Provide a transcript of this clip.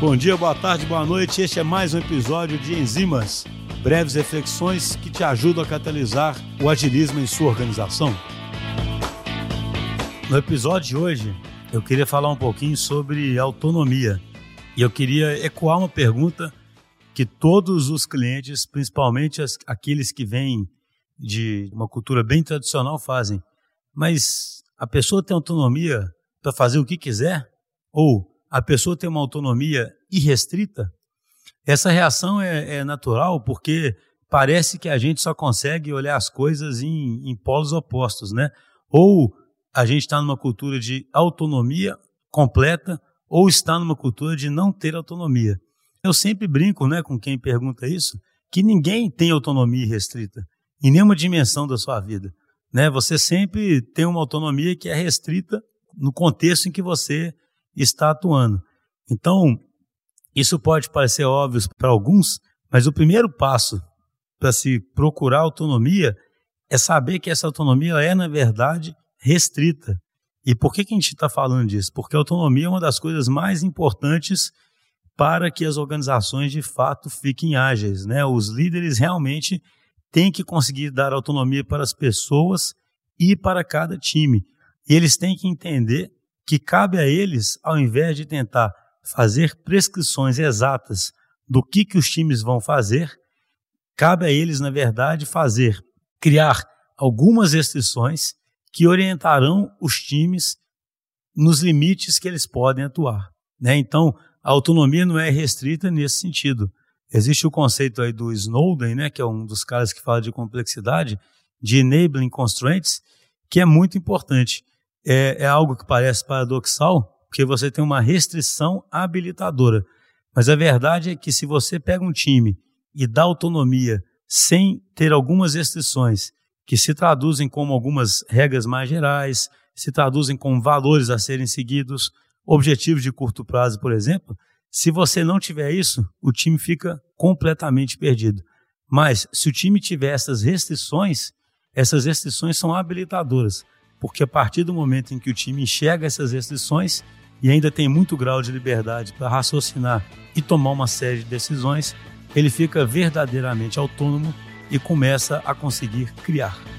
Bom dia, boa tarde, boa noite. Este é mais um episódio de Enzimas, breves reflexões que te ajudam a catalisar o agilismo em sua organização. No episódio de hoje, eu queria falar um pouquinho sobre autonomia. E eu queria ecoar uma pergunta que todos os clientes, principalmente as, aqueles que vêm de uma cultura bem tradicional, fazem. Mas a pessoa tem autonomia para fazer o que quiser? Ou a pessoa tem uma autonomia irrestrita? Essa reação é, é natural porque parece que a gente só consegue olhar as coisas em, em polos opostos, né? Ou a gente está numa cultura de autonomia completa, ou está numa cultura de não ter autonomia. Eu sempre brinco né, com quem pergunta isso, que ninguém tem autonomia restrita em nenhuma dimensão da sua vida. Né? Você sempre tem uma autonomia que é restrita no contexto em que você está atuando. Então, isso pode parecer óbvio para alguns, mas o primeiro passo para se procurar autonomia é saber que essa autonomia é, na verdade, restrita. E por que, que a gente está falando disso? Porque a autonomia é uma das coisas mais importantes para que as organizações de fato fiquem ágeis. Né? Os líderes realmente têm que conseguir dar autonomia para as pessoas e para cada time. E eles têm que entender que cabe a eles, ao invés de tentar fazer prescrições exatas do que, que os times vão fazer, cabe a eles, na verdade, fazer, criar algumas restrições que orientarão os times nos limites que eles podem atuar. Né? Então, a autonomia não é restrita nesse sentido. Existe o conceito aí do Snowden, né, que é um dos caras que fala de complexidade, de enabling constraints, que é muito importante. É, é algo que parece paradoxal, porque você tem uma restrição habilitadora. Mas a verdade é que se você pega um time e dá autonomia sem ter algumas restrições que se traduzem como algumas regras mais gerais, se traduzem como valores a serem seguidos, objetivos de curto prazo, por exemplo. Se você não tiver isso, o time fica completamente perdido. Mas se o time tiver essas restrições, essas restrições são habilitadoras, porque a partir do momento em que o time enxerga essas restrições e ainda tem muito grau de liberdade para raciocinar e tomar uma série de decisões, ele fica verdadeiramente autônomo e começa a conseguir criar.